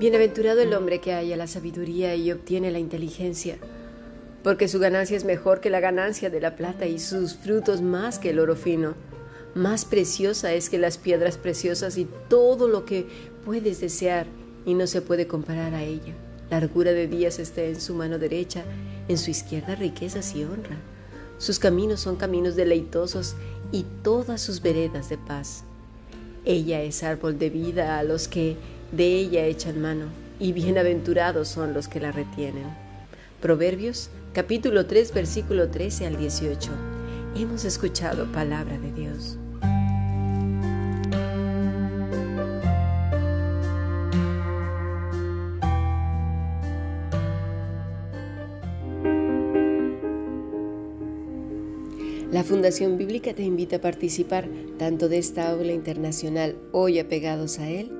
Bienaventurado el hombre que haya la sabiduría y obtiene la inteligencia, porque su ganancia es mejor que la ganancia de la plata y sus frutos más que el oro fino. Más preciosa es que las piedras preciosas y todo lo que puedes desear y no se puede comparar a ella. Largura de días está en su mano derecha, en su izquierda riquezas y honra. Sus caminos son caminos deleitosos y todas sus veredas de paz. Ella es árbol de vida a los que de ella echan mano, y bienaventurados son los que la retienen. Proverbios capítulo 3 versículo 13 al 18. Hemos escuchado palabra de Dios. La Fundación Bíblica te invita a participar tanto de esta aula internacional hoy apegados a él,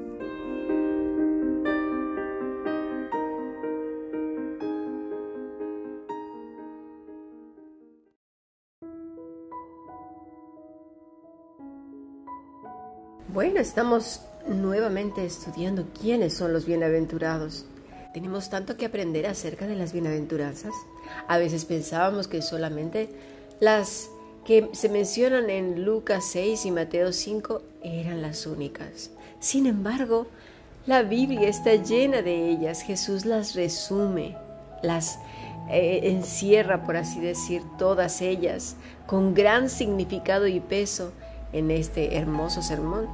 Bueno, estamos nuevamente estudiando quiénes son los bienaventurados. Tenemos tanto que aprender acerca de las bienaventuranzas. A veces pensábamos que solamente las que se mencionan en Lucas 6 y Mateo 5 eran las únicas. Sin embargo, la Biblia está llena de ellas. Jesús las resume, las eh, encierra, por así decir, todas ellas, con gran significado y peso en este hermoso sermón.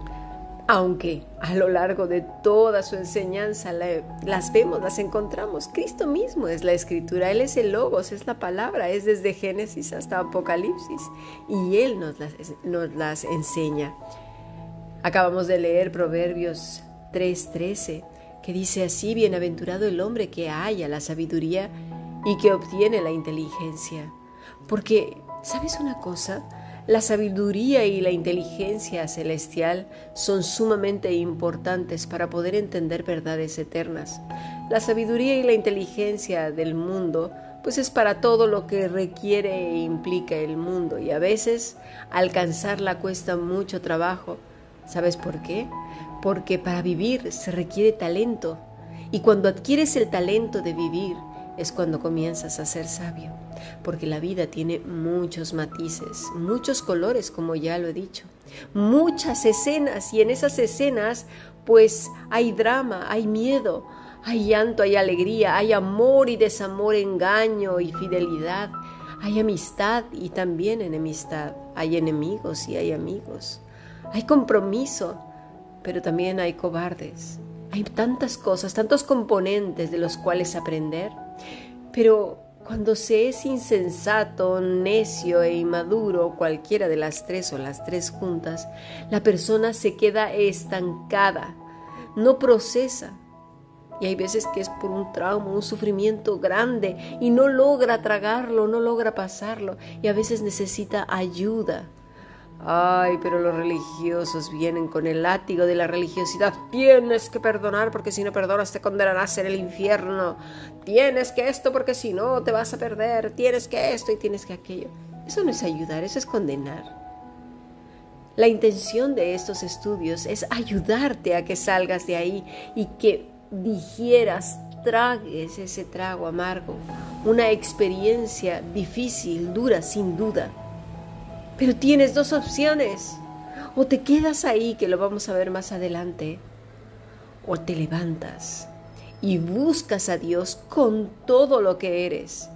Aunque a lo largo de toda su enseñanza las vemos, las encontramos. Cristo mismo es la escritura, Él es el logos, es la palabra, es desde Génesis hasta Apocalipsis y Él nos las, nos las enseña. Acabamos de leer Proverbios 3:13, que dice así, bienaventurado el hombre que haya la sabiduría y que obtiene la inteligencia. Porque, ¿sabes una cosa? La sabiduría y la inteligencia celestial son sumamente importantes para poder entender verdades eternas. La sabiduría y la inteligencia del mundo pues es para todo lo que requiere e implica el mundo y a veces alcanzarla cuesta mucho trabajo. ¿Sabes por qué? Porque para vivir se requiere talento y cuando adquieres el talento de vivir es cuando comienzas a ser sabio porque la vida tiene muchos matices, muchos colores, como ya lo he dicho, muchas escenas y en esas escenas pues hay drama, hay miedo, hay llanto, hay alegría, hay amor y desamor, engaño y fidelidad, hay amistad y también enemistad, hay enemigos y hay amigos, hay compromiso, pero también hay cobardes. Hay tantas cosas, tantos componentes de los cuales aprender, pero cuando se es insensato, necio e inmaduro, cualquiera de las tres o las tres juntas, la persona se queda estancada, no procesa. Y hay veces que es por un trauma, un sufrimiento grande y no logra tragarlo, no logra pasarlo y a veces necesita ayuda Ay, pero los religiosos vienen con el látigo de la religiosidad. Tienes que perdonar porque si no perdonas te condenarás en el infierno. Tienes que esto porque si no te vas a perder. Tienes que esto y tienes que aquello. Eso no es ayudar, eso es condenar. La intención de estos estudios es ayudarte a que salgas de ahí y que digieras, tragues ese trago amargo. Una experiencia difícil, dura, sin duda pero tienes dos opciones. O te quedas ahí, que lo vamos a ver más adelante, o te levantas y buscas a Dios con todo lo que eres,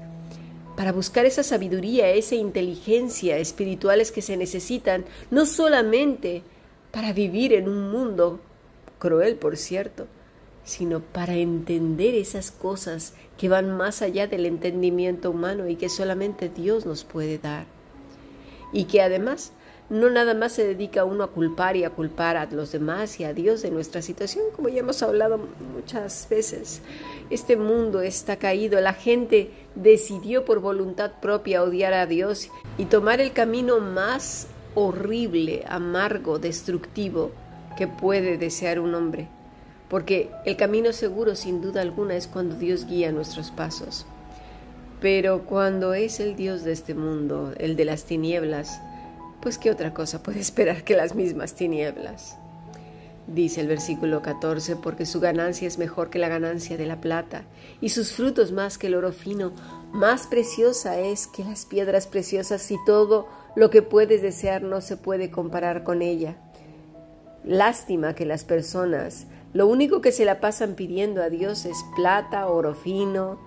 para buscar esa sabiduría, esa inteligencia espirituales que se necesitan, no solamente para vivir en un mundo cruel, por cierto, sino para entender esas cosas que van más allá del entendimiento humano y que solamente Dios nos puede dar y que además no nada más se dedica uno a culpar y a culpar a los demás y a Dios de nuestra situación, como ya hemos hablado muchas veces. Este mundo está caído, la gente decidió por voluntad propia odiar a Dios y tomar el camino más horrible, amargo, destructivo que puede desear un hombre. Porque el camino seguro, sin duda alguna, es cuando Dios guía nuestros pasos. Pero cuando es el Dios de este mundo, el de las tinieblas, pues qué otra cosa puede esperar que las mismas tinieblas. Dice el versículo 14, porque su ganancia es mejor que la ganancia de la plata, y sus frutos más que el oro fino, más preciosa es que las piedras preciosas, y todo lo que puedes desear no se puede comparar con ella. Lástima que las personas lo único que se la pasan pidiendo a Dios es plata, oro fino,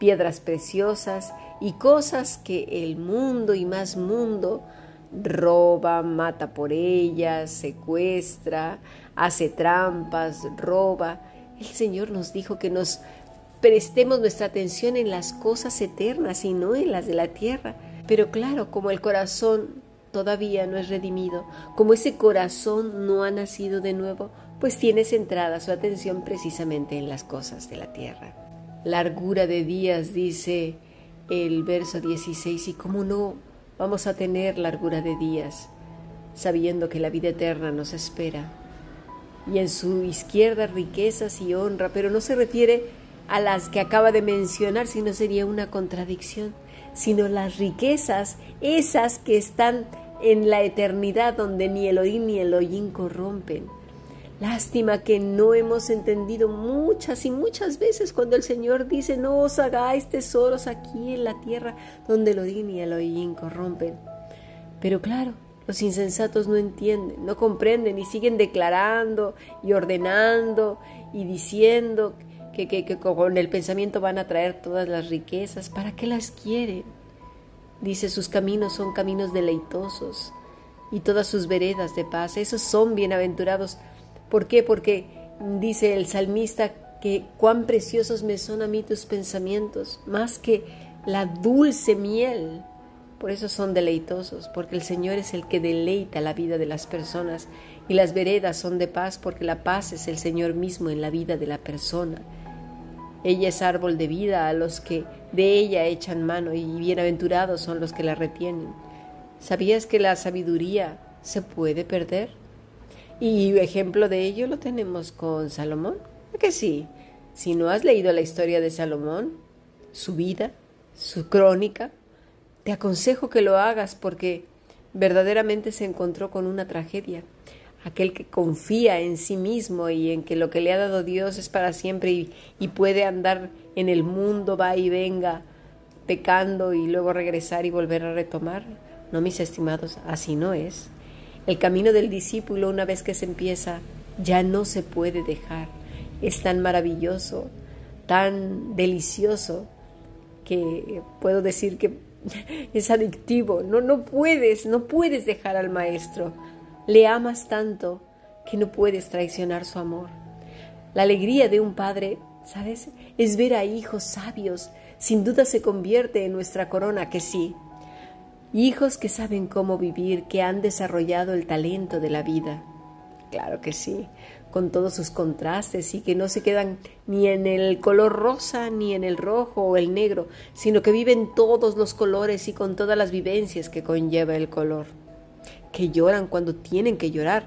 piedras preciosas y cosas que el mundo y más mundo roba, mata por ellas, secuestra, hace trampas, roba. El Señor nos dijo que nos prestemos nuestra atención en las cosas eternas y no en las de la tierra. Pero claro, como el corazón todavía no es redimido, como ese corazón no ha nacido de nuevo, pues tiene centrada su atención precisamente en las cosas de la tierra. Largura de días, dice el verso 16, y cómo no vamos a tener largura de días, sabiendo que la vida eterna nos espera. Y en su izquierda riquezas y honra, pero no se refiere a las que acaba de mencionar, sino sería una contradicción, sino las riquezas, esas que están en la eternidad donde ni Elohim ni Elohim corrompen. Lástima que no hemos entendido muchas y muchas veces cuando el Señor dice, no os hagáis tesoros aquí en la tierra donde Elohim y Elohim corrompen. Pero claro, los insensatos no entienden, no comprenden y siguen declarando y ordenando y diciendo que, que, con el pensamiento van a traer todas las riquezas. ¿Para qué las quieren? Dice, sus caminos son caminos deleitosos y todas sus veredas de paz. Esos son bienaventurados. ¿Por qué? Porque dice el salmista que cuán preciosos me son a mí tus pensamientos, más que la dulce miel. Por eso son deleitosos, porque el Señor es el que deleita la vida de las personas y las veredas son de paz, porque la paz es el Señor mismo en la vida de la persona. Ella es árbol de vida a los que de ella echan mano y bienaventurados son los que la retienen. ¿Sabías que la sabiduría se puede perder? Y ejemplo de ello lo tenemos con Salomón. que sí? Si no has leído la historia de Salomón, su vida, su crónica, te aconsejo que lo hagas porque verdaderamente se encontró con una tragedia. Aquel que confía en sí mismo y en que lo que le ha dado Dios es para siempre y, y puede andar en el mundo, va y venga, pecando y luego regresar y volver a retomar. No, mis estimados, así no es. El camino del discípulo, una vez que se empieza, ya no se puede dejar. Es tan maravilloso, tan delicioso, que puedo decir que es adictivo. No, no puedes, no puedes dejar al maestro. Le amas tanto que no puedes traicionar su amor. La alegría de un padre, ¿sabes? Es ver a hijos sabios. Sin duda se convierte en nuestra corona, que sí. Hijos que saben cómo vivir, que han desarrollado el talento de la vida. Claro que sí, con todos sus contrastes y que no se quedan ni en el color rosa ni en el rojo o el negro, sino que viven todos los colores y con todas las vivencias que conlleva el color. Que lloran cuando tienen que llorar,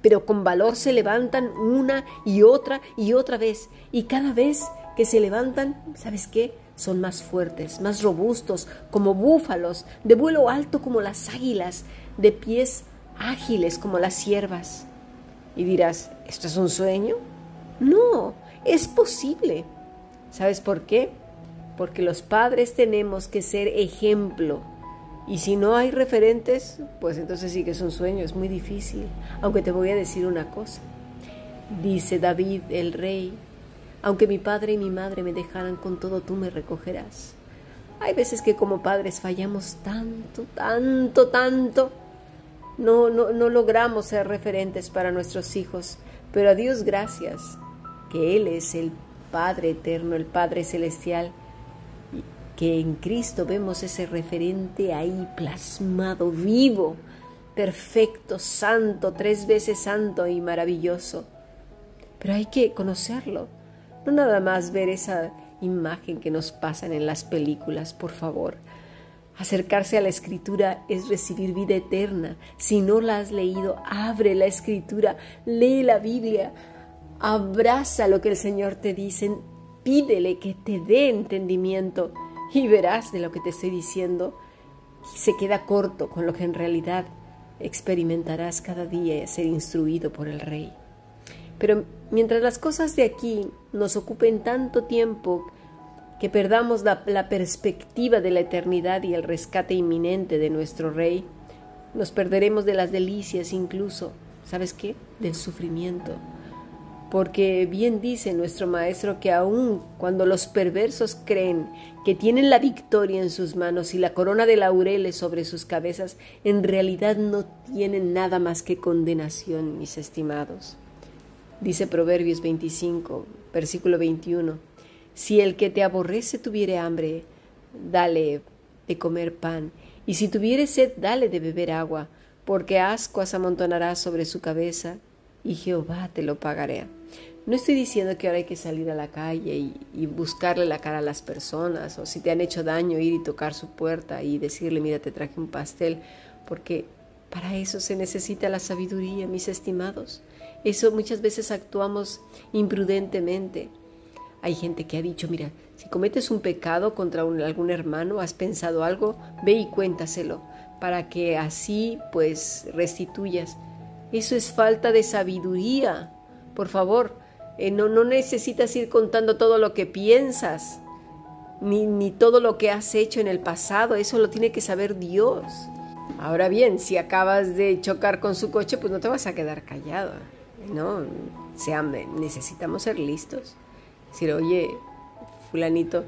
pero con valor se levantan una y otra y otra vez. Y cada vez que se levantan, ¿sabes qué? Son más fuertes, más robustos, como búfalos, de vuelo alto como las águilas, de pies ágiles como las ciervas. Y dirás, ¿esto es un sueño? No, es posible. ¿Sabes por qué? Porque los padres tenemos que ser ejemplo. Y si no hay referentes, pues entonces sí que es un sueño, es muy difícil. Aunque te voy a decir una cosa. Dice David el rey, aunque mi padre y mi madre me dejaran con todo, tú me recogerás. Hay veces que como padres fallamos tanto, tanto, tanto. No, no, no logramos ser referentes para nuestros hijos, pero a Dios gracias, que Él es el Padre eterno, el Padre celestial, que en Cristo vemos ese referente ahí plasmado, vivo, perfecto, santo, tres veces santo y maravilloso. Pero hay que conocerlo, no nada más ver esa imagen que nos pasan en las películas, por favor. Acercarse a la escritura es recibir vida eterna. Si no la has leído, abre la escritura, lee la Biblia, abraza lo que el Señor te dice, pídele que te dé entendimiento y verás de lo que te estoy diciendo. Se queda corto con lo que en realidad experimentarás cada día ser instruido por el Rey. Pero mientras las cosas de aquí nos ocupen tanto tiempo que perdamos la, perspectiva de la eternidad y el rescate inminente de nuestro Rey, nos perderemos de las delicias incluso, ¿sabes qué? Del sufrimiento. Porque bien dice nuestro Maestro que aun cuando los perversos creen que tienen la victoria en sus manos y la corona de laureles sobre sus cabezas, en realidad no tienen nada más que condenación, mis estimados. Dice Proverbios 25, versículo 21. Si el que te aborrece tuviere hambre, dale de comer pan, y si tuviere sed, dale de beber agua, porque ascuas amontonarás sobre su cabeza, y Jehová te lo pagará. No estoy diciendo que ahora hay que salir a la calle y, y, buscarle la cara a las personas, o si te han hecho daño, ir y tocar su puerta y decirle, mira, te traje un pastel, porque para eso se necesita la sabiduría, mis estimados. Eso muchas veces actuamos imprudentemente. Hay gente que ha dicho, mira, si cometes un pecado contra algún hermano, has pensado algo, ve y cuéntaselo, para que así pues restituyas. Eso es falta de sabiduría. Por favor, eh, no, no necesitas ir contando todo lo que piensas, ni, ni todo lo que has hecho en el pasado, eso lo tiene que saber Dios. Ahora bien, si acabas de chocar con su coche, pues no te vas a quedar callado, ¿no? sea, necesitamos ser listos. Decir, oye, fulanito,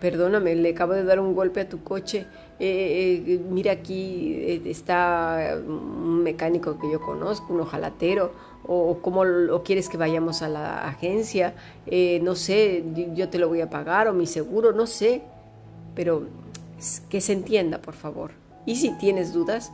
perdóname, le acabo de dar un golpe a tu coche. Eh, eh, mira aquí eh, está un mecánico que yo conozco, un ojalatero, o, cómo o quieres que vayamos a la agencia, no sé, yo te lo voy a pagar, o mi seguro, no sé, pero que se entienda, por favor. Y si tienes dudas,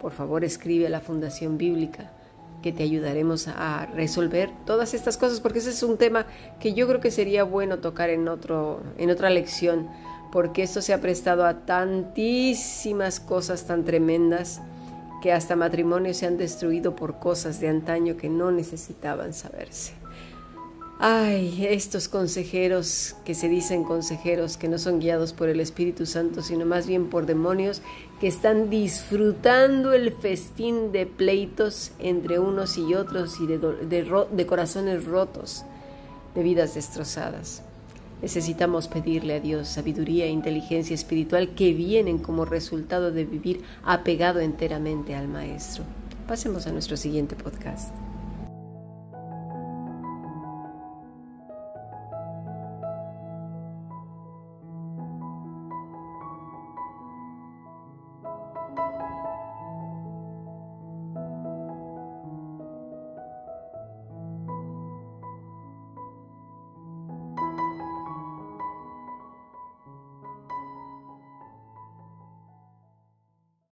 por favor escribe a la Fundación Bíblica que te ayudaremos a resolver todas estas cosas, porque ese es un tema que yo creo que sería bueno tocar en, otro, en otra lección, porque esto se ha prestado a tantísimas cosas tan tremendas que hasta matrimonios se han destruido por cosas de antaño que no necesitaban saberse. Ay, estos consejeros que se dicen consejeros, que no son guiados por el Espíritu Santo, sino más bien por demonios, que están disfrutando el festín de pleitos entre unos y otros y de, de corazones rotos, de vidas destrozadas. Necesitamos pedirle a Dios sabiduría e inteligencia espiritual que vienen como resultado de vivir apegado enteramente al Maestro. Pasemos a nuestro siguiente podcast.